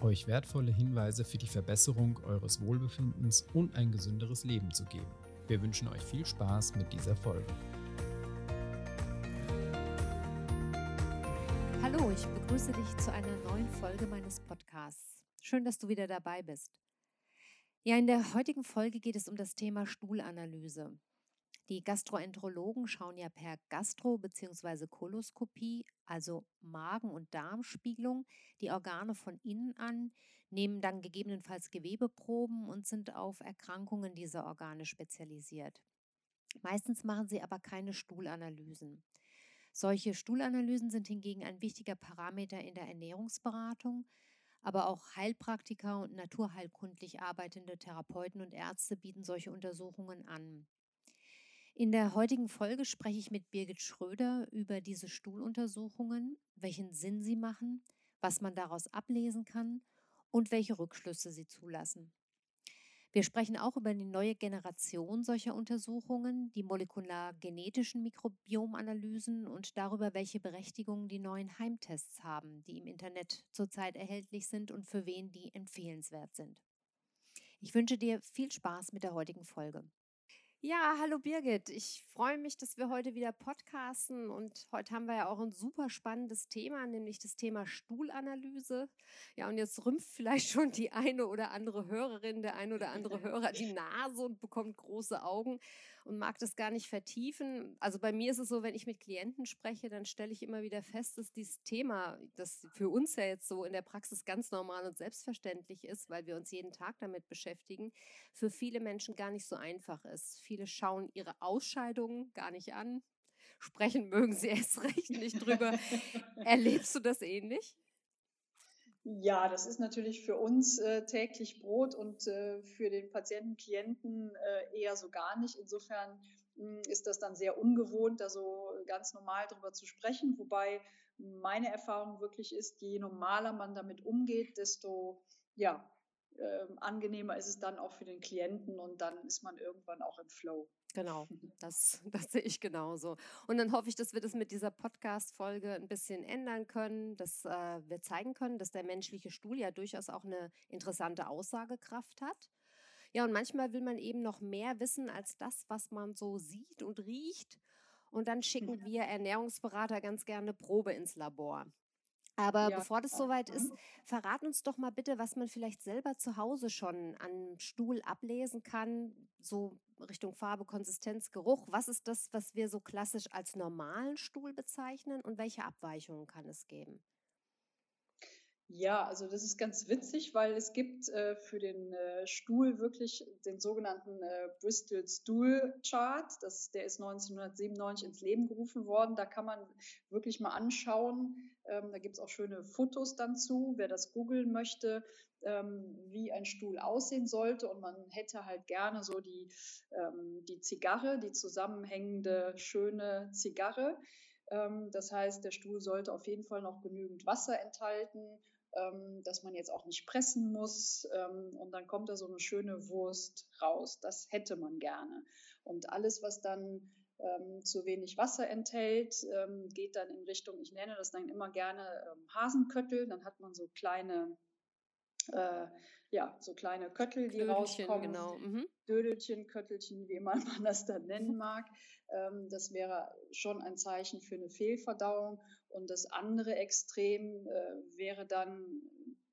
euch wertvolle Hinweise für die Verbesserung eures Wohlbefindens und ein gesünderes Leben zu geben. Wir wünschen euch viel Spaß mit dieser Folge. Hallo, ich begrüße dich zu einer neuen Folge meines Podcasts. Schön, dass du wieder dabei bist. Ja, in der heutigen Folge geht es um das Thema Stuhlanalyse. Die Gastroenterologen schauen ja per Gastro- bzw. Koloskopie, also Magen- und Darmspiegelung, die Organe von innen an, nehmen dann gegebenenfalls Gewebeproben und sind auf Erkrankungen dieser Organe spezialisiert. Meistens machen sie aber keine Stuhlanalysen. Solche Stuhlanalysen sind hingegen ein wichtiger Parameter in der Ernährungsberatung, aber auch Heilpraktiker und naturheilkundlich arbeitende Therapeuten und Ärzte bieten solche Untersuchungen an. In der heutigen Folge spreche ich mit Birgit Schröder über diese Stuhluntersuchungen, welchen Sinn sie machen, was man daraus ablesen kann und welche Rückschlüsse sie zulassen. Wir sprechen auch über die neue Generation solcher Untersuchungen, die molekulargenetischen Mikrobiomanalysen und darüber, welche Berechtigung die neuen Heimtests haben, die im Internet zurzeit erhältlich sind und für wen die empfehlenswert sind. Ich wünsche dir viel Spaß mit der heutigen Folge. Ja, hallo Birgit. Ich freue mich, dass wir heute wieder podcasten und heute haben wir ja auch ein super spannendes Thema, nämlich das Thema Stuhlanalyse. Ja, und jetzt rümpft vielleicht schon die eine oder andere Hörerin, der eine oder andere Hörer die Nase und bekommt große Augen und mag das gar nicht vertiefen. Also bei mir ist es so, wenn ich mit Klienten spreche, dann stelle ich immer wieder fest, dass dieses Thema, das für uns ja jetzt so in der Praxis ganz normal und selbstverständlich ist, weil wir uns jeden Tag damit beschäftigen, für viele Menschen gar nicht so einfach ist. Viele schauen ihre Ausscheidungen gar nicht an, sprechen mögen sie erst recht nicht drüber. Erlebst du das ähnlich? Ja, das ist natürlich für uns äh, täglich Brot und äh, für den Patienten, Klienten äh, eher so gar nicht. Insofern mh, hm, ist das dann sehr ungewohnt, da so ganz normal drüber zu sprechen. Wobei meine Erfahrung wirklich ist, je normaler man damit umgeht, desto ja, ähm, angenehmer ist es dann auch für den Klienten und dann ist man irgendwann auch im Flow. Genau, das, das sehe ich genauso. Und dann hoffe ich, dass wir das mit dieser Podcast-Folge ein bisschen ändern können, dass äh, wir zeigen können, dass der menschliche Stuhl ja durchaus auch eine interessante Aussagekraft hat. Ja, und manchmal will man eben noch mehr wissen als das, was man so sieht und riecht. Und dann schicken wir Ernährungsberater ganz gerne Probe ins Labor. Aber ja. bevor das soweit ist, mhm. verrat uns doch mal bitte, was man vielleicht selber zu Hause schon an Stuhl ablesen kann, so Richtung Farbe, Konsistenz, Geruch. Was ist das, was wir so klassisch als normalen Stuhl bezeichnen und welche Abweichungen kann es geben? Ja, also das ist ganz witzig, weil es gibt äh, für den äh, Stuhl wirklich den sogenannten äh, Bristol Stool Chart. Das, der ist 1997 ins Leben gerufen worden. Da kann man wirklich mal anschauen. Ähm, da gibt es auch schöne Fotos dann zu, wer das googeln möchte, ähm, wie ein Stuhl aussehen sollte. Und man hätte halt gerne so die, ähm, die Zigarre, die zusammenhängende, schöne Zigarre. Ähm, das heißt, der Stuhl sollte auf jeden Fall noch genügend Wasser enthalten dass man jetzt auch nicht pressen muss ähm, und dann kommt da so eine schöne Wurst raus. Das hätte man gerne. Und alles, was dann ähm, zu wenig Wasser enthält, ähm, geht dann in Richtung, ich nenne das dann immer gerne ähm, Hasenköttel, dann hat man so kleine äh, ja, so kleine Köttel, die Dödelchen, rauskommen. Genau. Mhm. Dödelchen, Köttelchen, wie immer man das dann nennen mag. Ähm, das wäre schon ein Zeichen für eine Fehlverdauung. Und das andere Extrem äh, wäre dann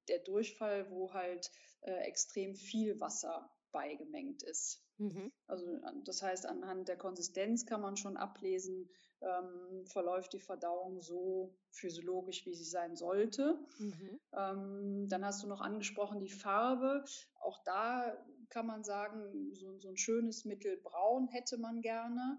der Durchfall, wo halt äh, extrem viel Wasser beigemengt ist. Mhm. Also das heißt, anhand der Konsistenz kann man schon ablesen, ähm, verläuft die Verdauung so physiologisch, wie sie sein sollte. Mhm. Ähm, dann hast du noch angesprochen die Farbe. Auch da kann man sagen, so, so ein schönes Mittelbraun hätte man gerne.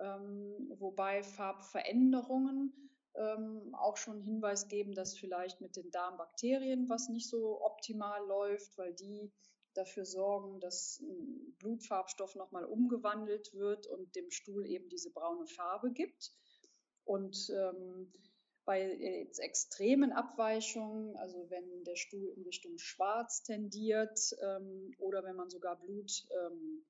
Ähm, wobei Farbveränderungen ähm, auch schon Hinweis geben, dass vielleicht mit den Darmbakterien was nicht so optimal läuft, weil die dafür sorgen, dass Blutfarbstoff nochmal umgewandelt wird und dem Stuhl eben diese braune Farbe gibt. Und ähm, bei jetzt extremen Abweichungen, also wenn der Stuhl in Richtung Schwarz tendiert ähm, oder wenn man sogar Blut ähm,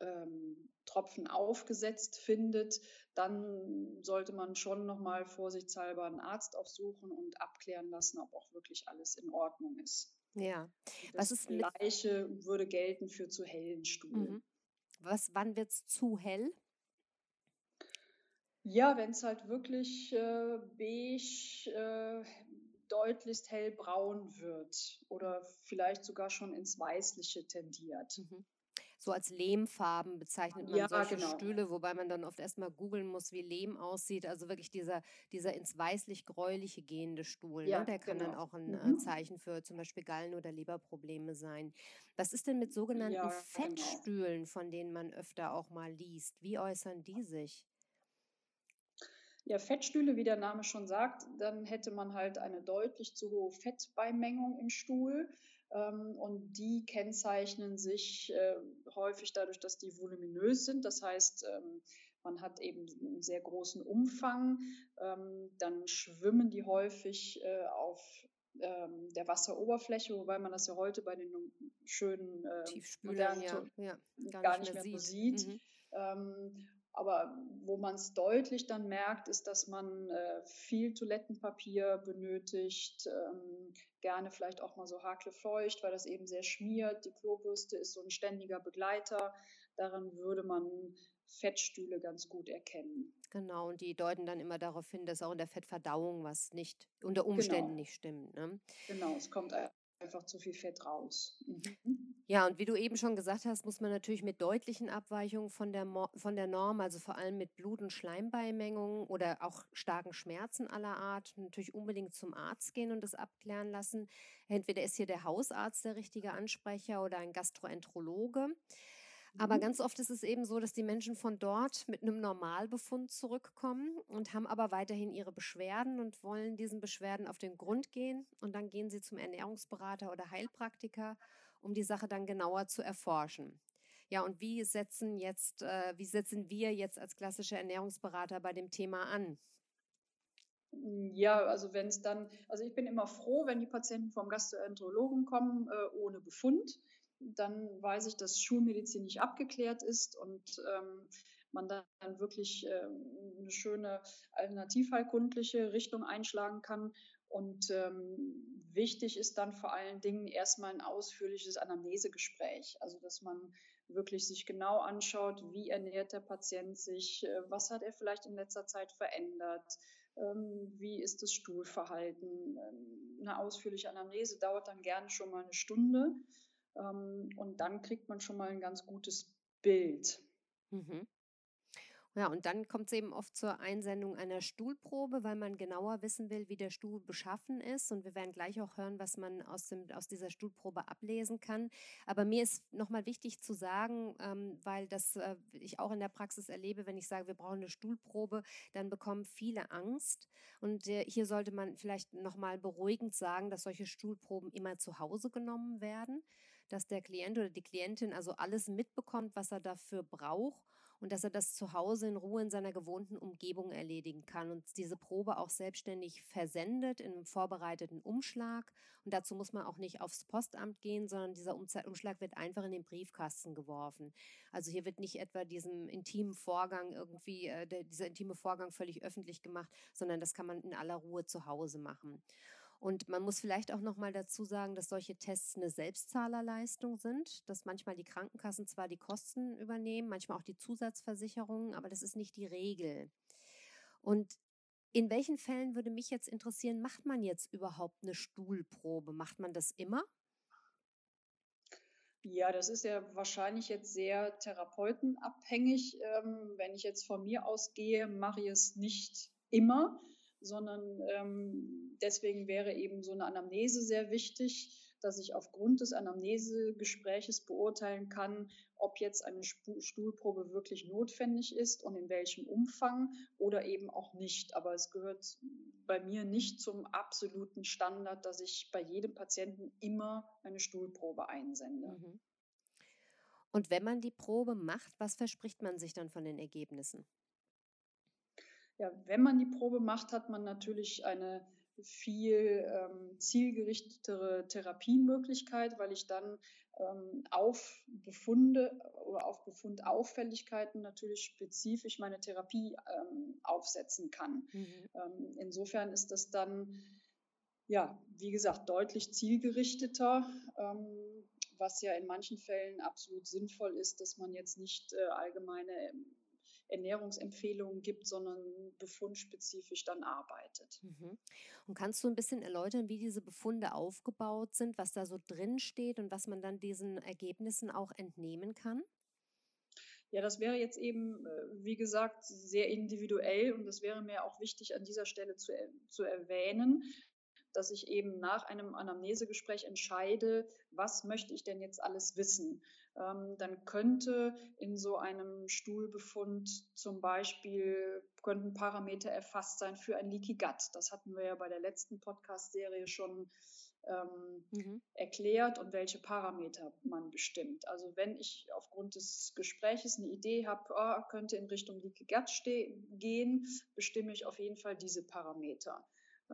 ähm, Tropfen aufgesetzt findet, dann sollte man schon nochmal vorsichtshalber einen Arzt aufsuchen und abklären lassen, ob auch wirklich alles in Ordnung ist. Ja. Das Was ist Gleiche würde gelten für zu hellen Stuhl. Mhm. Was, wann wird es zu hell? Ja, wenn es halt wirklich äh, beige, äh, deutlichst hellbraun wird oder vielleicht sogar schon ins Weißliche tendiert. Mhm so als Lehmfarben bezeichnet man ja, solche genau. Stühle, wobei man dann oft erstmal googeln muss, wie Lehm aussieht. Also wirklich dieser, dieser ins weißlich-gräuliche gehende Stuhl. Ja, ne? Der kann genau. dann auch ein äh, mhm. Zeichen für zum Beispiel Gallen- oder Leberprobleme sein. Was ist denn mit sogenannten ja, genau. Fettstühlen, genau. von denen man öfter auch mal liest? Wie äußern die sich? Ja, Fettstühle, wie der Name schon sagt, dann hätte man halt eine deutlich zu hohe Fettbeimengung im Stuhl. Ähm, und die kennzeichnen sich äh, häufig dadurch, dass die voluminös sind. Das heißt, ähm, man hat eben einen sehr großen Umfang. Ähm, dann schwimmen die häufig äh, auf der Wasseroberfläche, wobei man das ja heute bei den schönen äh, modernen ja, ja, gar, gar, nicht mehr, mehr so sieht. Mhm. Aber wo man es deutlich dann merkt, ist, dass man äh, viel Toilettenpapier benötigt, ähm, gerne vielleicht auch mal so hakelfeucht, weil das eben sehr schmiert. Die Klobürste ist so ein ständiger Begleiter. Daran würde man Fettstühle ganz gut erkennen. Genau, und die deuten dann immer darauf hin, dass auch in der Fettverdauung was nicht unter Umständen genau. nicht stimmt. Ne? Genau, es kommt einfach zu viel Fett raus. Mhm. Ja, und wie du eben schon gesagt hast, muss man natürlich mit deutlichen Abweichungen von der, von der Norm, also vor allem mit Blut- und Schleimbeimengungen oder auch starken Schmerzen aller Art, natürlich unbedingt zum Arzt gehen und das abklären lassen. Entweder ist hier der Hausarzt der richtige Ansprecher oder ein Gastroenterologe. Aber mhm. ganz oft ist es eben so, dass die Menschen von dort mit einem Normalbefund zurückkommen und haben aber weiterhin ihre Beschwerden und wollen diesen Beschwerden auf den Grund gehen. Und dann gehen sie zum Ernährungsberater oder Heilpraktiker, um die Sache dann genauer zu erforschen. Ja, und wie setzen jetzt, äh, wie setzen wir jetzt als klassische Ernährungsberater bei dem Thema an? Ja, also wenn es dann, also ich bin immer froh, wenn die Patienten vom Gastroenterologen kommen äh, ohne Befund dann weiß ich, dass Schulmedizin nicht abgeklärt ist und ähm, man dann wirklich äh, eine schöne alternativheilkundliche Richtung einschlagen kann. Und ähm, wichtig ist dann vor allen Dingen erstmal ein ausführliches Anamnesegespräch, also dass man wirklich sich genau anschaut, wie ernährt der Patient sich, äh, was hat er vielleicht in letzter Zeit verändert, ähm, wie ist das Stuhlverhalten. Ähm, eine ausführliche Anamnese dauert dann gerne schon mal eine Stunde. Ähm, und dann kriegt man schon mal ein ganz gutes Bild. Mhm. Ja, und dann kommt es eben oft zur Einsendung einer Stuhlprobe, weil man genauer wissen will, wie der Stuhl beschaffen ist. Und wir werden gleich auch hören, was man aus, dem, aus dieser Stuhlprobe ablesen kann. Aber mir ist nochmal wichtig zu sagen, ähm, weil das äh, ich auch in der Praxis erlebe, wenn ich sage, wir brauchen eine Stuhlprobe, dann bekommen viele Angst. Und äh, hier sollte man vielleicht nochmal beruhigend sagen, dass solche Stuhlproben immer zu Hause genommen werden dass der Klient oder die Klientin also alles mitbekommt, was er dafür braucht und dass er das zu Hause in Ruhe in seiner gewohnten Umgebung erledigen kann und diese Probe auch selbstständig versendet in einem vorbereiteten Umschlag. Und dazu muss man auch nicht aufs Postamt gehen, sondern dieser Umschlag wird einfach in den Briefkasten geworfen. Also hier wird nicht etwa diesem intimen Vorgang irgendwie, äh, dieser intime Vorgang völlig öffentlich gemacht, sondern das kann man in aller Ruhe zu Hause machen. Und man muss vielleicht auch noch mal dazu sagen, dass solche Tests eine Selbstzahlerleistung sind, dass manchmal die Krankenkassen zwar die Kosten übernehmen, manchmal auch die Zusatzversicherungen, aber das ist nicht die Regel. Und in welchen Fällen würde mich jetzt interessieren, macht man jetzt überhaupt eine Stuhlprobe? Macht man das immer? Ja, das ist ja wahrscheinlich jetzt sehr therapeutenabhängig. Ähm, wenn ich jetzt von mir ausgehe, mache ich es nicht immer sondern ähm, deswegen wäre eben so eine Anamnese sehr wichtig, dass ich aufgrund des Anamnesegespräches beurteilen kann, ob jetzt eine Stuhlprobe wirklich notwendig ist und in welchem Umfang oder eben auch nicht. Aber es gehört bei mir nicht zum absoluten Standard, dass ich bei jedem Patienten immer eine Stuhlprobe einsende. Mhm. Und wenn man die Probe macht, was verspricht man sich dann von den Ergebnissen? Ja, wenn man die Probe macht, hat man natürlich eine viel ähm, zielgerichtetere Therapiemöglichkeit, weil ich dann ähm, auf Befunde oder auf Befundauffälligkeiten natürlich spezifisch meine Therapie ähm, aufsetzen kann. Mhm. Ähm, insofern ist das dann, ja, wie gesagt, deutlich zielgerichteter, ähm, was ja in manchen Fällen absolut sinnvoll ist, dass man jetzt nicht äh, allgemeine Ernährungsempfehlungen gibt, sondern befundspezifisch dann arbeitet. Mhm. Und kannst du ein bisschen erläutern, wie diese Befunde aufgebaut sind, was da so drin steht und was man dann diesen Ergebnissen auch entnehmen kann? Ja, das wäre jetzt eben, äh, wie gesagt, sehr individuell und das wäre mir auch wichtig an dieser Stelle zu, zu erwähnen, dass ich eben nach einem Anamnesegespräch entscheide, was möchte ich denn jetzt alles wissen. Ähm, dann könnte in so einem Stuhlbefund zum Beispiel könnten Parameter erfasst sein für ein Leaky Gut. Das hatten wir ja bei der letzten Podcast-Serie schon ähm, mhm. erklärt und welche Parameter man bestimmt. Also wenn ich aufgrund des Gespräches eine Idee habe, oh, könnte in Richtung Leaky Gut gehen, bestimme ich auf jeden Fall diese Parameter.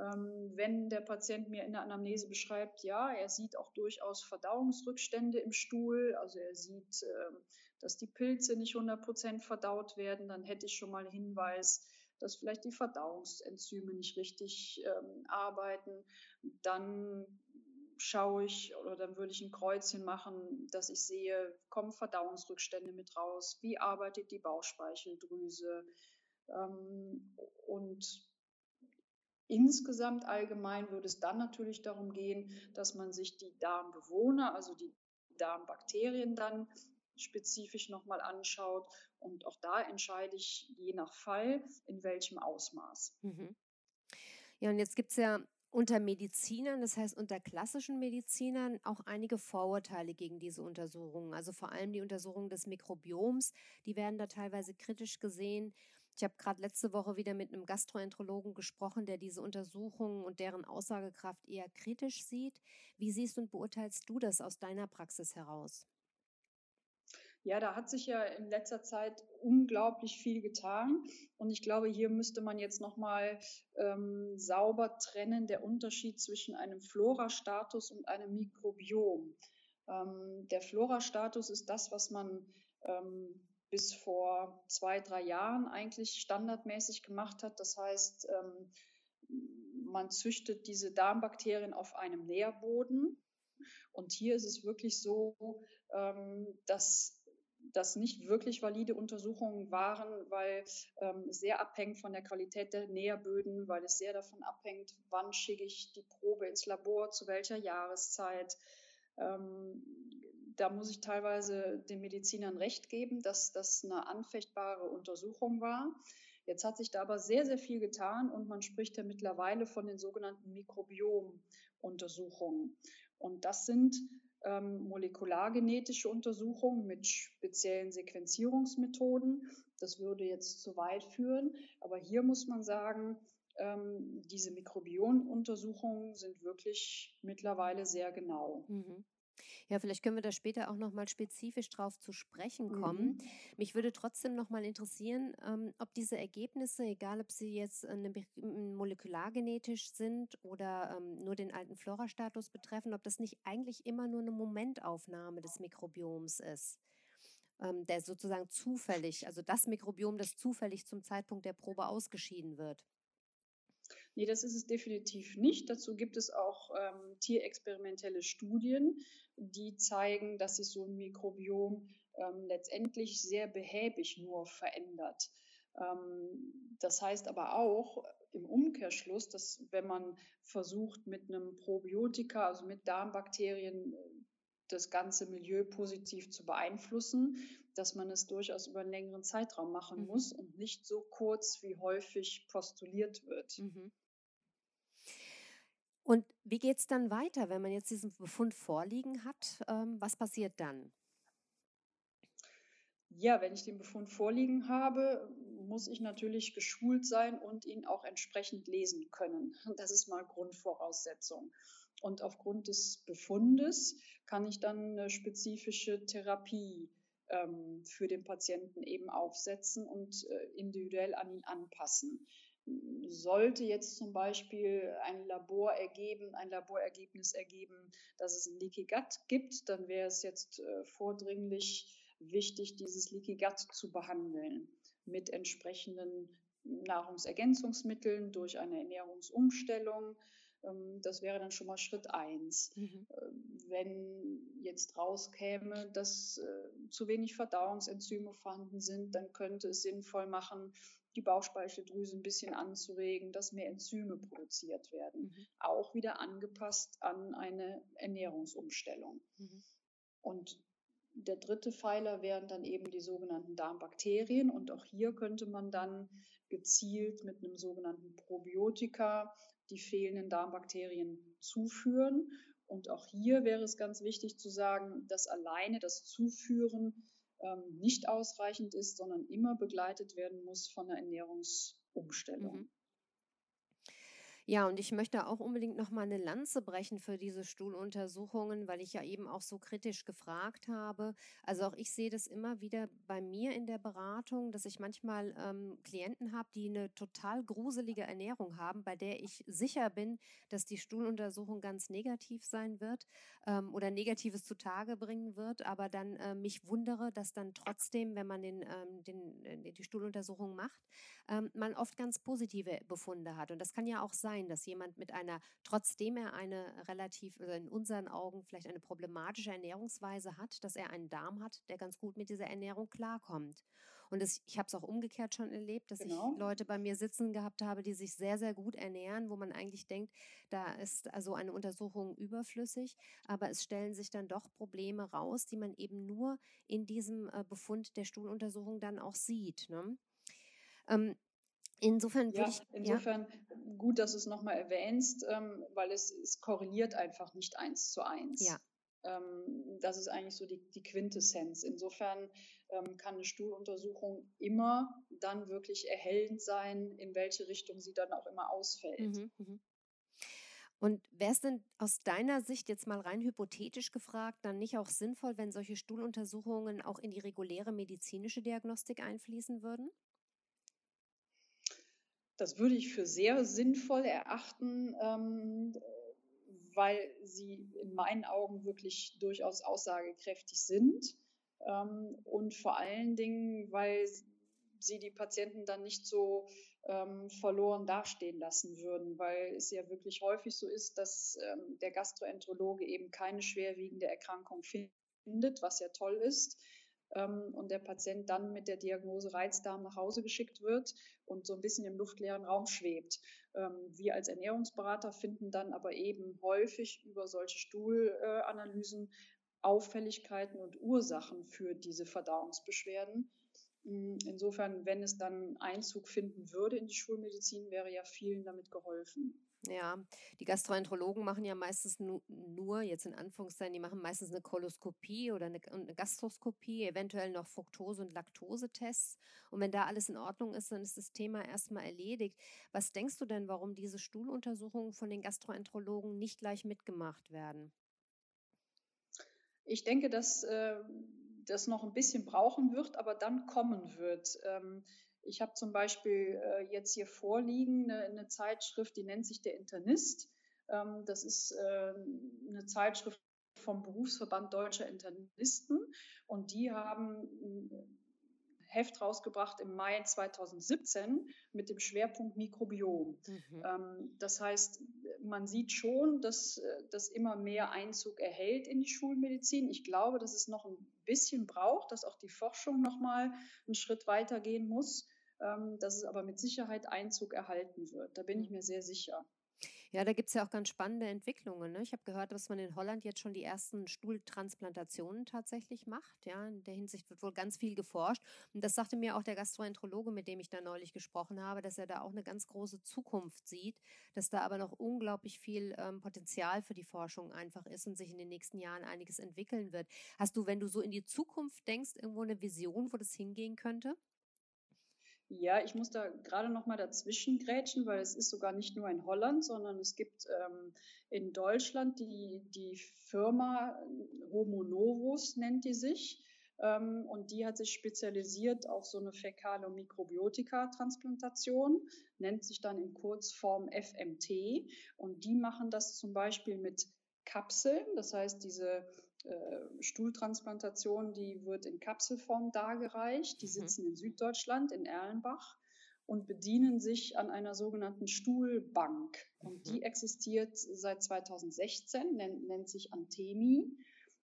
Ähm, wenn der Patient mir in der Anamnese beschreibt, ja, er sieht auch durchaus Verdauungsrückstände im Stuhl, also er sieht, ähm, dass die Pilze nicht 100 Prozent verdaut werden, dann hätte ich schon mal Hinweis, dass vielleicht die Verdauungsenzyme nicht richtig ähm, arbeiten. Dann schaue ich oder dann würde ich ein Kreuzchen machen, dass ich sehe, kommen Verdauungsrückstände mit raus, wie arbeitet die Bauchspeicheldrüse und Insgesamt allgemein würde es dann natürlich darum gehen, dass man sich die Darmbewohner, also die Darmbakterien dann spezifisch nochmal anschaut. Und auch da entscheide ich je nach Fall, in welchem Ausmaß. Mhm. Ja, und jetzt gibt es ja unter Medizinern, das heißt unter klassischen Medizinern, auch einige Vorurteile gegen diese Untersuchungen. Also vor allem die Untersuchung des Mikrobioms, die werden da teilweise kritisch gesehen. Ich habe gerade letzte Woche wieder mit einem Gastroenterologen gesprochen, der diese Untersuchungen und deren Aussagekraft eher kritisch sieht. Wie siehst und beurteilst du das aus deiner Praxis heraus? Ja, da hat sich ja in letzter Zeit unglaublich viel getan. Und ich glaube, hier müsste man jetzt nochmal ähm, sauber trennen, der Unterschied zwischen einem Florastatus und einem Mikrobiom. Ähm, der Florastatus ist das, was man ähm, bis vor zwei, drei Jahren eigentlich standardmäßig gemacht hat. Das heißt, ähm, man züchtet diese Darmbakterien auf einem Nährboden. Und hier ist es wirklich so, ähm, dass das nicht wirklich valide Untersuchungen waren, weil ähm, sehr abhängt von der Qualität der Nährböden, weil es sehr davon abhängt, wann schicke ich die Probe ins Labor, zu welcher Jahreszeit da muss ich teilweise den Medizinern recht geben, dass das eine anfechtbare Untersuchung war. Jetzt hat sich da aber sehr, sehr viel getan und man spricht ja mittlerweile von den sogenannten Mikrobiomuntersuchungen. Und das sind ähm, molekulargenetische Untersuchungen mit speziellen Sequenzierungsmethoden. Das würde jetzt zu weit führen. Aber hier muss man sagen, ähm, diese Mikrobionuntersuchungen sind wirklich mittlerweile sehr genau. Mhm. Ja, vielleicht können wir da später auch noch mal spezifisch drauf zu sprechen kommen. Mhm. Mich würde trotzdem noch mal interessieren, ähm, ob diese Ergebnisse, egal ob sie jetzt eine, molekulargenetisch sind oder ähm, nur den alten Florastatus betreffen, ob das nicht eigentlich immer nur eine Momentaufnahme des Mikrobioms ist ähm, der sozusagen zufällig, also das Mikrobiom, das zufällig zum Zeitpunkt der Probe ausgeschieden wird. Nee, das ist es definitiv nicht. Dazu gibt es auch ähm, tierexperimentelle Studien, die zeigen, dass sich so ein Mikrobiom ähm, letztendlich sehr behäbig nur verändert. Ähm, das heißt aber auch im Umkehrschluss, dass wenn man versucht, mit einem Probiotika, also mit Darmbakterien, das ganze Milieu positiv zu beeinflussen, dass man es durchaus über einen längeren Zeitraum machen mhm. muss und nicht so kurz, wie häufig postuliert wird. Mhm. Und wie geht es dann weiter, wenn man jetzt diesen Befund vorliegen hat? Ähm, was passiert dann? Ja, wenn ich den Befund vorliegen habe, muss ich natürlich geschult sein und ihn auch entsprechend lesen können. Das ist mal Grundvoraussetzung. Und aufgrund des Befundes kann ich dann eine spezifische Therapie ähm, für den Patienten eben aufsetzen und äh, individuell an ihn anpassen. Sollte jetzt zum Beispiel ein Labor ergeben, ein Laborergebnis ergeben, dass es ein Leaky Gut gibt, dann wäre es jetzt äh, vordringlich wichtig, dieses Leaky Gut zu behandeln mit entsprechenden Nahrungsergänzungsmitteln durch eine Ernährungsumstellung. Ähm, das wäre dann schon mal Schritt eins. Mhm. Ähm, wenn jetzt rauskäme, dass äh, zu wenig Verdauungsenzyme vorhanden sind, dann könnte es sinnvoll machen, die Bauchspeicheldrüse ein bisschen anzuregen, dass mehr Enzyme produziert werden. Mhm. Auch wieder angepasst an eine Ernährungsumstellung. Mhm. Und der dritte Pfeiler wären dann eben die sogenannten Darmbakterien. Und auch hier könnte man dann gezielt mit einem sogenannten Probiotika die fehlenden Darmbakterien zuführen. Und auch hier wäre es ganz wichtig zu sagen, dass alleine das Zuführen ähm, nicht ausreichend ist, sondern immer begleitet werden muss von einer Ernährungsumstellung. Mhm. Ja, und ich möchte auch unbedingt noch mal eine Lanze brechen für diese Stuhluntersuchungen, weil ich ja eben auch so kritisch gefragt habe. Also auch ich sehe das immer wieder bei mir in der Beratung, dass ich manchmal ähm, Klienten habe, die eine total gruselige Ernährung haben, bei der ich sicher bin, dass die Stuhluntersuchung ganz negativ sein wird ähm, oder Negatives zutage bringen wird, aber dann äh, mich wundere, dass dann trotzdem, wenn man den, ähm, den, äh, die Stuhluntersuchung macht, ähm, man oft ganz positive Befunde hat. Und das kann ja auch sein, sein, dass jemand mit einer, trotzdem er eine relativ, also in unseren Augen vielleicht eine problematische Ernährungsweise hat, dass er einen Darm hat, der ganz gut mit dieser Ernährung klarkommt. Und das, ich habe es auch umgekehrt schon erlebt, dass genau. ich Leute bei mir sitzen gehabt habe, die sich sehr, sehr gut ernähren, wo man eigentlich denkt, da ist also eine Untersuchung überflüssig, aber es stellen sich dann doch Probleme raus, die man eben nur in diesem äh, Befund der Stuhluntersuchung dann auch sieht. Ne? Ähm, Insofern ja, ich, insofern ja. gut, dass du es nochmal erwähnst, ähm, weil es, es korreliert einfach nicht eins zu eins. Ja. Ähm, das ist eigentlich so die, die Quintessenz. Insofern ähm, kann eine Stuhluntersuchung immer dann wirklich erhellend sein, in welche Richtung sie dann auch immer ausfällt. Mhm, mhm. Und wäre es denn aus deiner Sicht jetzt mal rein hypothetisch gefragt, dann nicht auch sinnvoll, wenn solche Stuhluntersuchungen auch in die reguläre medizinische Diagnostik einfließen würden? Das würde ich für sehr sinnvoll erachten, ähm, weil sie in meinen Augen wirklich durchaus aussagekräftig sind. Ähm, und vor allen Dingen, weil sie die Patienten dann nicht so ähm, verloren dastehen lassen würden, weil es ja wirklich häufig so ist, dass ähm, der Gastroenterologe eben keine schwerwiegende Erkrankung findet, was ja toll ist ähm, und der Patient dann mit der Diagnose Reizdarm nach Hause geschickt wird und so ein bisschen im luftleeren Raum schwebt. Ähm, wir als Ernährungsberater finden dann aber eben häufig über solche Stuhlanalysen Auffälligkeiten und Ursachen für diese Verdauungsbeschwerden. Hm, insofern, wenn es dann Einzug finden würde in die Schulmedizin, wäre ja vielen damit geholfen. Ja, die Gastroenterologen machen ja meistens nu nur, jetzt in Anführungszeichen, die machen meistens eine Koloskopie oder eine, eine Gastroskopie, eventuell noch Fructose- und Laktosetests. Und wenn da alles in Ordnung ist, dann ist das Thema erstmal erledigt. Was denkst du denn, warum diese Stuhluntersuchungen von den Gastroenterologen nicht gleich mitgemacht werden? Ich denke, dass äh, das noch ein bisschen brauchen wird, aber dann kommen wird. Ähm, ich habe zum Beispiel äh, jetzt hier vorliegen eine, eine, Zeitschrift, die nennt sich der Internist. Ähm, das ist äh, eine Zeitschrift vom Berufsverband Deutscher Internisten und die haben ein Heft rausgebracht im Mai 2017 mit dem Schwerpunkt Mikrobiom. Mhm. Ähm, das heißt, man sieht schon, dass äh, das immer mehr Einzug erhält in die Schulmedizin. Ich glaube, dass es noch ein bisschen braucht, dass auch die Forschung noch mal einen Schritt weiter gehen muss, ähm, dass es aber mit Sicherheit Einzug erhalten wird. Da bin ich mir sehr sicher. Ja, da gibt es ja auch ganz spannende Entwicklungen. Ne? Ich habe gehört, dass man in Holland jetzt schon die ersten Stuhltransplantationen tatsächlich macht. Ja, in der Hinsicht wird wohl ganz viel geforscht. Und das sagte mir auch der Gastroenterologe, mit dem ich da neulich gesprochen habe, dass er da auch eine ganz große Zukunft sieht, dass da aber noch unglaublich viel ähm, Potenzial für die Forschung einfach ist und sich in den nächsten Jahren einiges entwickeln wird. Hast du, wenn du so in die Zukunft denkst, irgendwo eine Vision, wo das hingehen könnte? Ja, ich muss da gerade noch mal dazwischen grätschen, weil es ist sogar nicht nur in Holland, sondern es gibt ähm, in Deutschland die, die Firma Homo Novus nennt die sich. Ähm, und die hat sich spezialisiert auf so eine Fäkalo-Mikrobiotika-Transplantation, nennt sich dann in Kurzform FMT. Und die machen das zum Beispiel mit Kapseln, das heißt, diese Stuhltransplantation, die wird in Kapselform dargereicht. Die mhm. sitzen in Süddeutschland, in Erlenbach und bedienen sich an einer sogenannten Stuhlbank. Und die mhm. existiert seit 2016, nennt, nennt sich Antemi.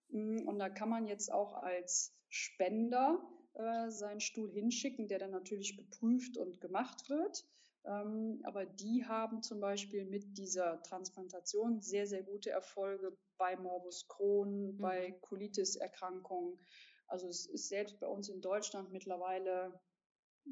Mm, und da kann man jetzt auch als Spender äh, seinen Stuhl hinschicken, der dann natürlich geprüft und gemacht wird. Ähm, aber die haben zum Beispiel mit dieser Transplantation sehr, sehr gute Erfolge bei Morbus Crohn, mhm. bei Colitis-Erkrankungen. Also es ist selbst bei uns in Deutschland mittlerweile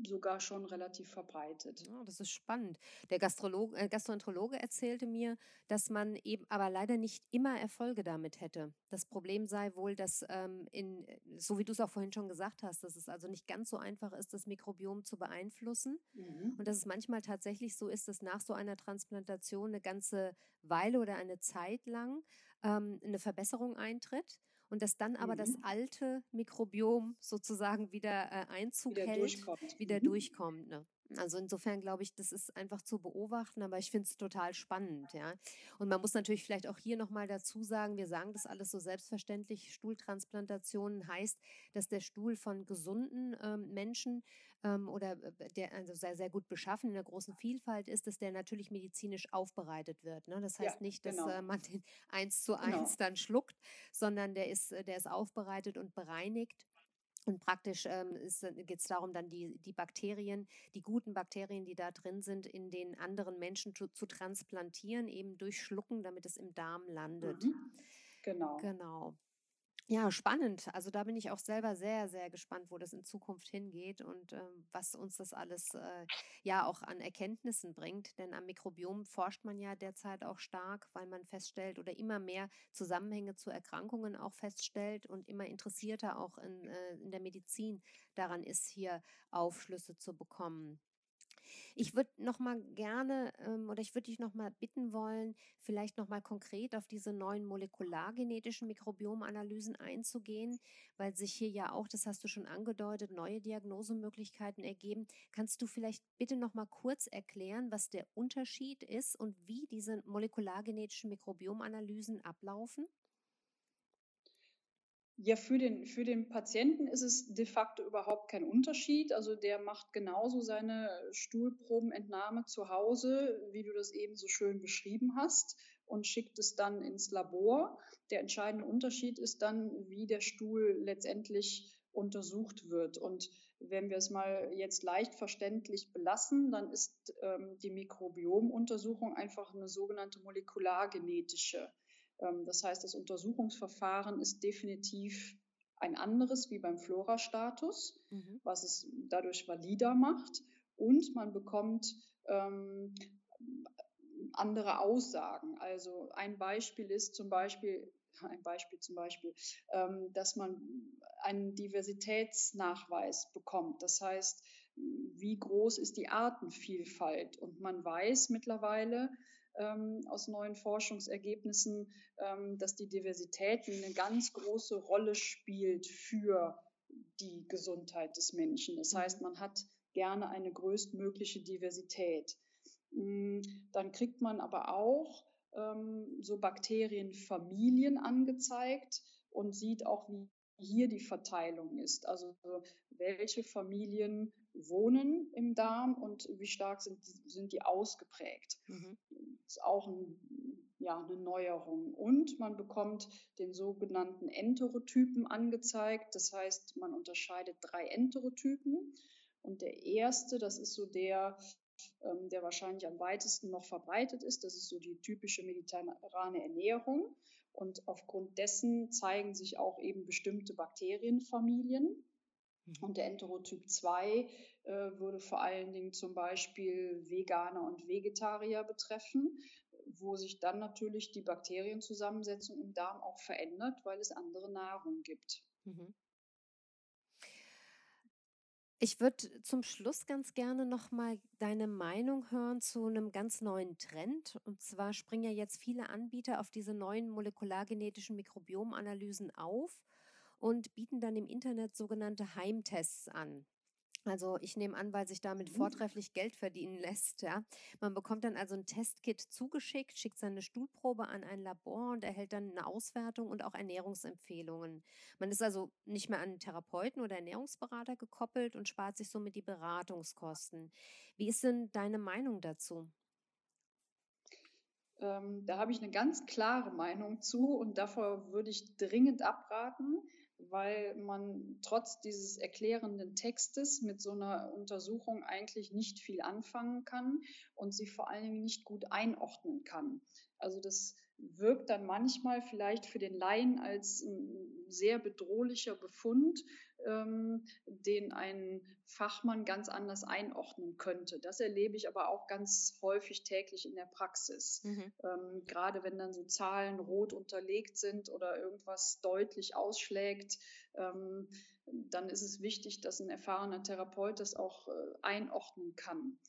sogar schon relativ verbreitet. Ja, das ist spannend. Der Gastrologe, äh, Gastroenterologe erzählte mir, dass man eben aber leider nicht immer Erfolge damit hätte. Das Problem sei wohl, dass ähm, in, so wie du es auch vorhin schon gesagt hast, dass es also nicht ganz so einfach ist, das Mikrobiom zu beeinflussen mhm. und dass es manchmal tatsächlich so ist, dass nach so einer Transplantation eine ganze Weile oder eine Zeit lang ähm, eine Verbesserung eintritt und dass dann aber mhm. das alte Mikrobiom sozusagen wieder äh, Einzug wieder hält, durchkommt. wieder mhm. durchkommt. Ne? Also insofern glaube ich, das ist einfach zu beobachten, aber ich finde es total spannend, ja. Und man muss natürlich vielleicht auch hier nochmal dazu sagen, wir sagen das alles so selbstverständlich, Stuhltransplantationen heißt, dass der Stuhl von gesunden ähm, Menschen ähm, oder äh, der also sehr, sehr gut beschaffen in der großen Vielfalt ist, dass der natürlich medizinisch aufbereitet wird. Ne? Das heißt ja, nicht, dass genau. äh, man den eins zu genau. eins dann schluckt, sondern der ist, äh, der ist aufbereitet und bereinigt und praktisch ähm, äh, geht es darum, dann die, die Bakterien, die guten Bakterien, die da drin sind, in den anderen Menschen zu, zu transplantieren, eben durch Schlucken, damit es im Darm landet. Mhm. Genau. Genau. Ja, spannend. Also da bin ich auch selber sehr, sehr gespannt, wo das in Zukunft hingeht und äh, was uns das alles äh, ja auch an Erkenntnissen bringt. Denn am Mikrobiom forscht man ja derzeit auch stark, weil man feststellt oder immer mehr Zusammenhänge zu Erkrankungen auch feststellt und immer interessierter auch in, äh, in der Medizin daran ist, hier Aufschlüsse zu bekommen. Ich würde noch mal gerne ähm, oder ich würde dich noch mal bitten wollen, vielleicht noch mal konkret auf diese neuen molekulargenetischen Mikrobiomanalysen einzugehen, weil sich hier ja auch, das hast du schon angedeutet, neue Diagnosemöglichkeiten ergeben. Kannst du vielleicht bitte noch mal kurz erklären, was der Unterschied ist und wie diese molekulargenetischen Mikrobiomanalysen ablaufen? Ja, für den, für den Patienten ist es de facto überhaupt kein Unterschied. Also der macht genauso seine Stuhlprobenentnahme zu Hause, wie du das eben so schön beschrieben hast, und schickt es dann ins Labor. Der entscheidende Unterschied ist dann, wie der Stuhl letztendlich untersucht wird. Und wenn wir es mal jetzt leicht verständlich belassen, dann ist ähm, die Mikrobiomuntersuchung einfach eine sogenannte molekulargenetische das heißt, das Untersuchungsverfahren ist definitiv ein anderes wie beim Flora-Status, mhm. was es dadurch valider macht. Und man bekommt ähm, andere Aussagen. Also ein Beispiel ist zum Beispiel, ein Beispiel zum Beispiel, ähm, dass man einen Diversitätsnachweis bekommt. Das heißt, wie groß ist die Artenvielfalt? Und man weiß mittlerweile, ähm, aus neuen Forschungsergebnissen, ähm, dass die Diversität eine ganz große Rolle spielt für die Gesundheit des Menschen. Das mhm. heißt, man hat gerne eine größtmögliche Diversität. Mm, dann kriegt man aber auch ähm, so Bakterienfamilien angezeigt und sieht auch, wie hier die Verteilung ist. Also welche Familien wohnen im Darm und wie stark sind die, sind die ausgeprägt. Mhm. Das ist auch ein, ja, eine Neuerung. Und man bekommt den sogenannten Enterotypen angezeigt. Das heißt, man unterscheidet drei Enterotypen. Und der erste, das ist so der, ähm, der wahrscheinlich am weitesten noch verbreitet ist. Das ist so die typische mediterrane Ernährung. Und aufgrund dessen zeigen sich auch eben bestimmte Bakterienfamilien. Mhm. Und der Enterotyp 2 äh, würde vor allen Dingen zum Beispiel Veganer und Vegetarier betreffen, wo sich dann natürlich die Bakterienzusammensetzung im Darm auch verändert, weil es andere Nahrung gibt. Mhm. Ich würde zum Schluss ganz gerne noch mal deine Meinung hören zu einem ganz neuen Trend. Und zwar springen ja jetzt viele Anbieter auf diese neuen molekulargenetischen Mikrobiomanalysen auf und bieten dann im Internet sogenannte Heimtests an. Also ich nehme an, weil sich damit mhm. vortrefflich Geld verdienen lässt. Ja. Man bekommt dann also ein Testkit zugeschickt, schickt seine Stuhlprobe an ein Labor und erhält dann eine Auswertung und auch Ernährungsempfehlungen. Man ist also nicht mehr an einen Therapeuten oder Ernährungsberater gekoppelt und spart sich somit die Beratungskosten. Wie ist denn deine Meinung dazu? Ähm, da habe ich eine ganz klare Meinung zu und davor würde ich dringend abraten weil man trotz dieses erklärenden Textes mit so einer Untersuchung eigentlich nicht viel anfangen kann und sie vor allen Dingen nicht gut einordnen kann. Also das wirkt dann manchmal vielleicht für den Laien als ein sehr bedrohlicher Befund, ähm, den ein Fachmann ganz anders einordnen könnte. Das erlebe ich aber auch ganz häufig täglich in der Praxis. Mhm. Ähm, gerade wenn dann so Zahlen rot unterlegt sind oder irgendwas deutlich ausschlägt, ähm, dann ist es wichtig, dass ein erfahrener Therapeut das auch äh, einordnen kann.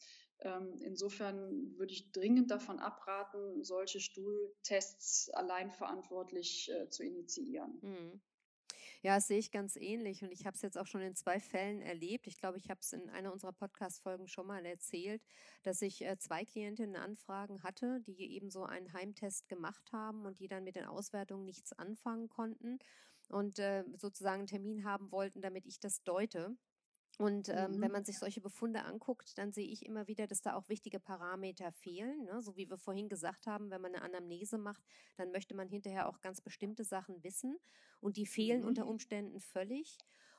Ähm, insofern würde ich dringend davon abraten, solche Stuhltests allein verantwortlich äh, zu initiieren. Ja, das sehe ich ganz ähnlich und ich habe es jetzt auch schon in zwei Fällen erlebt. Ich glaube, ich habe es in einer unserer Podcast-Folgen schon mal erzählt, dass ich äh, zwei Klientinnen Anfragen hatte, die eben so einen Heimtest gemacht haben und die dann mit den Auswertungen nichts anfangen konnten und äh, sozusagen einen Termin haben wollten, damit ich das deute. Und ähm, mhm. wenn man sich solche Befunde anguckt, dann sehe ich immer wieder, dass da auch wichtige Parameter fehlen. Ne? So wie wir vorhin gesagt haben, wenn man eine Anamnese macht, dann möchte man hinterher auch ganz bestimmte Sachen wissen. Und die fehlen mhm. unter Umständen völlig.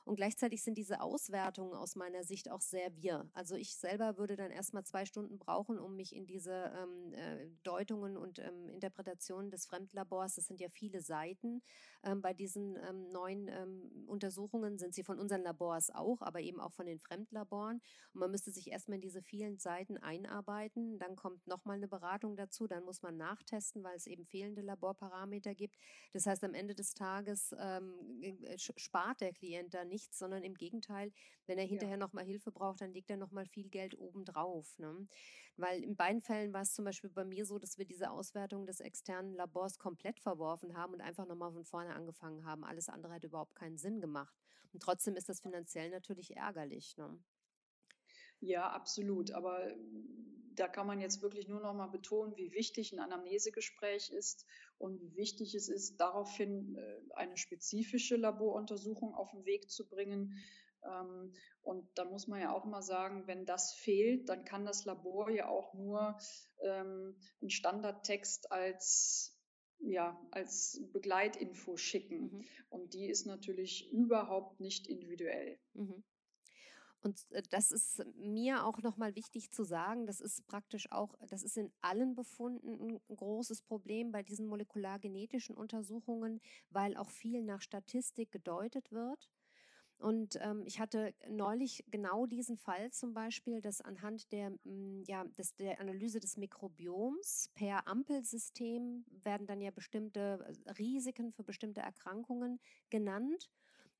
Und gleichzeitig sind diese Auswertungen aus meiner Sicht auch sehr wir. Also ich selber würde dann erstmal zwei Stunden brauchen, um mich in diese ähm, äh, Deutungen und ähm, Interpretationen des Fremdlabors, das sind ja viele Seiten, ähm, bei diesen ähm, neuen ähm, Untersuchungen sind sie von unseren Labors auch, aber eben auch von den Fremdlaboren. Und man müsste sich erstmal in diese vielen Seiten einarbeiten. Dann kommt nochmal eine Beratung dazu, dann muss man nachtesten, weil es eben fehlende Laborparameter gibt. Das heißt, am Ende des Tages ähm, äh, spart der Klient da nicht nichts, sondern im Gegenteil, wenn er hinterher ja. nochmal Hilfe braucht, dann legt er nochmal viel Geld obendrauf. Ne? Weil in beiden Fällen war es zum Beispiel bei mir so, dass wir diese Auswertung des externen Labors komplett verworfen haben und einfach nochmal von vorne angefangen haben. Alles andere hat überhaupt keinen Sinn gemacht. Und trotzdem ist das finanziell natürlich ärgerlich. Ne? Ja, absolut. Aber da kann man jetzt wirklich nur noch mal betonen, wie wichtig ein Anamnesegespräch ist und wie wichtig es ist, daraufhin äh, eine spezifische Laboruntersuchung auf den Weg zu bringen. Ähm, und da muss man ja auch mal sagen, wenn das fehlt, dann kann das Labor ja auch nur ähm, einen Standardtext als ja, als Begleitinfo schicken. Mhm. Und die ist natürlich überhaupt nicht individuell. Mhm. Und äh, das ist mir auch nochmal wichtig zu sagen, das ist praktisch auch, das ist in allen Befunden ein großes Problem bei diesen molekulargenetischen Untersuchungen, weil auch viel nach Statistik gedeutet wird. Und ähm, ich hatte neulich genau diesen Fall zum Beispiel, dass anhand der, mm, ja, des, der Analyse des Mikrobioms per Ampelsystem werden dann ja bestimmte äh, Risiken für bestimmte Erkrankungen genannt.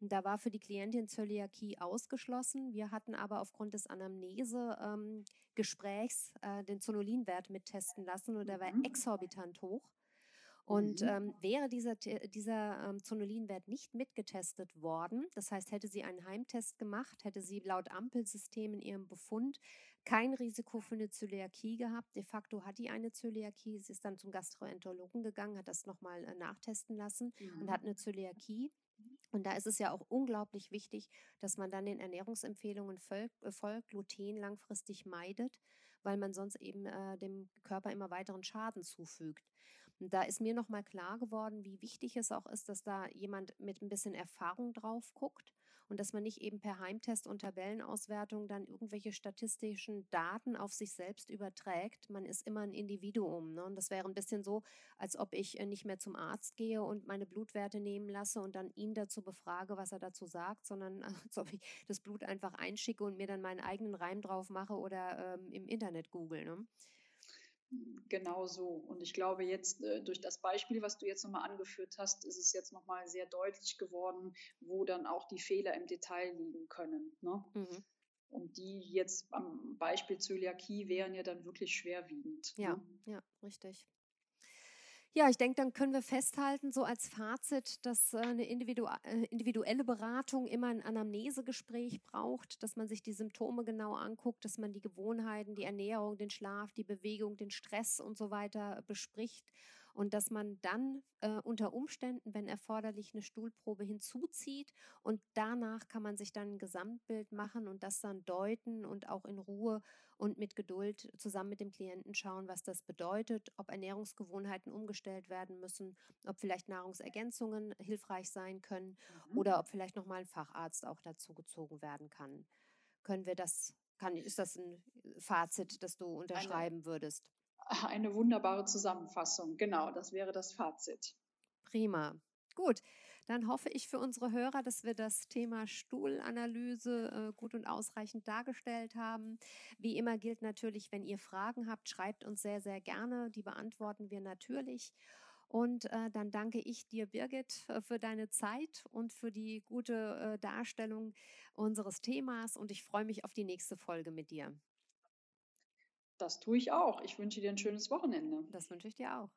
Da war für die Klientin Zöliakie ausgeschlossen. Wir hatten aber aufgrund des Anamnese-Gesprächs ähm, äh, den Zonulinwert mittesten lassen und der war mhm. exorbitant hoch. Und mhm. ähm, wäre dieser, dieser ähm, Zonulinwert nicht mitgetestet worden, das heißt, hätte sie einen Heimtest gemacht, hätte sie laut Ampelsystem in ihrem Befund kein Risiko für eine Zöliakie gehabt. De facto hat die eine Zöliakie. Sie ist dann zum Gastroenterologen gegangen, hat das nochmal äh, nachtesten lassen mhm. und hat eine Zöliakie. Und da ist es ja auch unglaublich wichtig, dass man dann den Ernährungsempfehlungen folgt, äh, folgt Gluten langfristig meidet, weil man sonst eben äh, dem Körper immer weiteren Schaden zufügt. Und da ist mir nochmal klar geworden, wie wichtig es auch ist, dass da jemand mit ein bisschen Erfahrung drauf guckt und dass man nicht eben per Heimtest und Tabellenauswertung dann irgendwelche statistischen Daten auf sich selbst überträgt. Man ist immer ein Individuum. Ne? Und das wäre ein bisschen so, als ob ich äh, nicht mehr zum Arzt gehe und meine Blutwerte nehmen lasse und dann ihn dazu befrage, was er dazu sagt, sondern als ob ich das Blut einfach einschicke und mir dann meinen eigenen Reim drauf mache oder ähm, im Internet google. Ne? Genau so. Und ich glaube, jetzt äh, durch das Beispiel, was du jetzt nochmal angeführt hast, ist es jetzt nochmal sehr deutlich geworden, wo dann auch die Fehler im Detail liegen können. Ne? Mhm. Und die jetzt am Beispiel Zöliakie wären ja dann wirklich schwerwiegend. Ja, ne? ja, richtig. Ja, ich denke, dann können wir festhalten, so als Fazit, dass äh, eine äh, individuelle Beratung immer ein Anamnesegespräch braucht, dass man sich die Symptome genau anguckt, dass man die Gewohnheiten, die Ernährung, den Schlaf, die Bewegung, den Stress und so weiter bespricht und dass man dann äh, unter Umständen, wenn erforderlich, eine Stuhlprobe hinzuzieht und danach kann man sich dann ein Gesamtbild machen und das dann deuten und auch in Ruhe und mit Geduld zusammen mit dem Klienten schauen, was das bedeutet, ob Ernährungsgewohnheiten umgestellt werden müssen, ob vielleicht Nahrungsergänzungen hilfreich sein können mhm. oder ob vielleicht nochmal ein Facharzt auch dazu gezogen werden kann. Können wir das, kann, ist das ein Fazit, das du unterschreiben Eine, würdest? Eine wunderbare Zusammenfassung. Genau, das wäre das Fazit. Prima. Gut, dann hoffe ich für unsere Hörer, dass wir das Thema Stuhlanalyse äh, gut und ausreichend dargestellt haben. Wie immer gilt natürlich, wenn ihr Fragen habt, schreibt uns sehr, sehr gerne. Die beantworten wir natürlich. Und äh, dann danke ich dir, Birgit, äh, für deine Zeit und für die gute äh, Darstellung unseres Themas. Und ich freue mich auf die nächste Folge mit dir. Das tue ich auch. Ich wünsche dir ein schönes Wochenende. Das wünsche ich dir auch.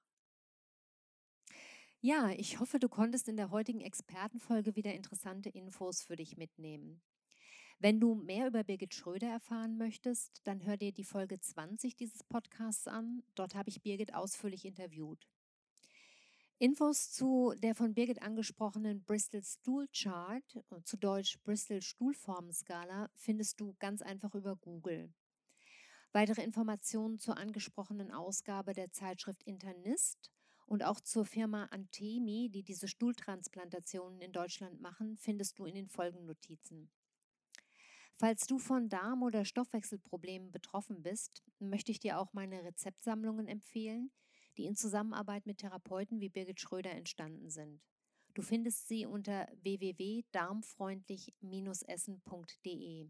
Ja, ich hoffe, du konntest in der heutigen Expertenfolge wieder interessante Infos für dich mitnehmen. Wenn du mehr über Birgit Schröder erfahren möchtest, dann hör dir die Folge 20 dieses Podcasts an. Dort habe ich Birgit ausführlich interviewt. Infos zu der von Birgit angesprochenen Bristol Stool Chart, zu Deutsch Bristol Stuhlformenskala, findest du ganz einfach über Google. Weitere Informationen zur angesprochenen Ausgabe der Zeitschrift Internist und auch zur Firma Antemi, die diese Stuhltransplantationen in Deutschland machen, findest du in den Folgennotizen. Falls du von Darm- oder Stoffwechselproblemen betroffen bist, möchte ich dir auch meine Rezeptsammlungen empfehlen, die in Zusammenarbeit mit Therapeuten wie Birgit Schröder entstanden sind. Du findest sie unter www.darmfreundlich-essen.de.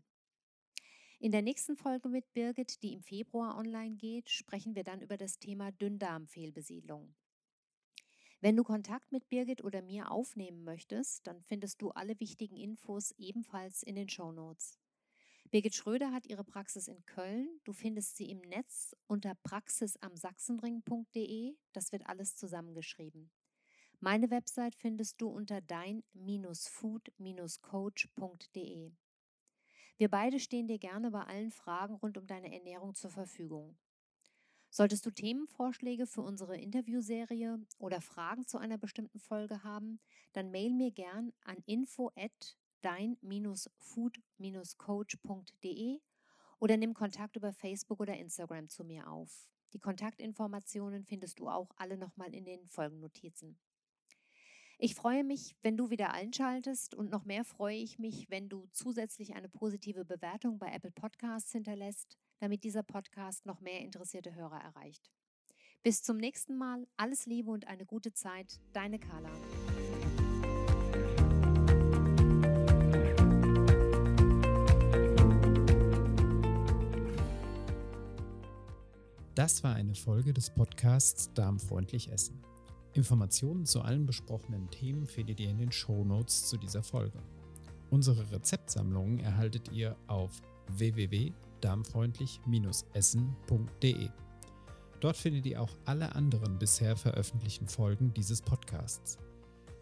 In der nächsten Folge mit Birgit, die im Februar online geht, sprechen wir dann über das Thema Dünndarmfehlbesiedlung. Wenn du Kontakt mit Birgit oder mir aufnehmen möchtest, dann findest du alle wichtigen Infos ebenfalls in den Show Notes. Birgit Schröder hat ihre Praxis in Köln. Du findest sie im Netz unter praxisamsachsenring.de. Das wird alles zusammengeschrieben. Meine Website findest du unter dein-food-coach.de. Wir beide stehen dir gerne bei allen Fragen rund um deine Ernährung zur Verfügung. Solltest du Themenvorschläge für unsere Interviewserie oder Fragen zu einer bestimmten Folge haben, dann mail mir gern an info at dein-food-coach.de oder nimm Kontakt über Facebook oder Instagram zu mir auf. Die Kontaktinformationen findest du auch alle nochmal in den Folgennotizen. Ich freue mich, wenn du wieder einschaltest und noch mehr freue ich mich, wenn du zusätzlich eine positive Bewertung bei Apple Podcasts hinterlässt, damit dieser Podcast noch mehr interessierte Hörer erreicht. Bis zum nächsten Mal, alles Liebe und eine gute Zeit, deine Carla. Das war eine Folge des Podcasts Darmfreundlich Essen. Informationen zu allen besprochenen Themen findet ihr in den Show Notes zu dieser Folge. Unsere Rezeptsammlungen erhaltet ihr auf www.darmfreundlich-essen.de. Dort findet ihr auch alle anderen bisher veröffentlichten Folgen dieses Podcasts.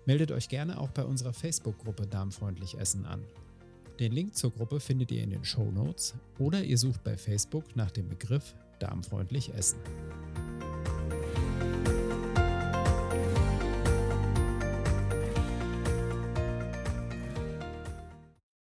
Meldet euch gerne auch bei unserer Facebook-Gruppe Darmfreundlich Essen an. Den Link zur Gruppe findet ihr in den Show Notes oder ihr sucht bei Facebook nach dem Begriff Darmfreundlich Essen.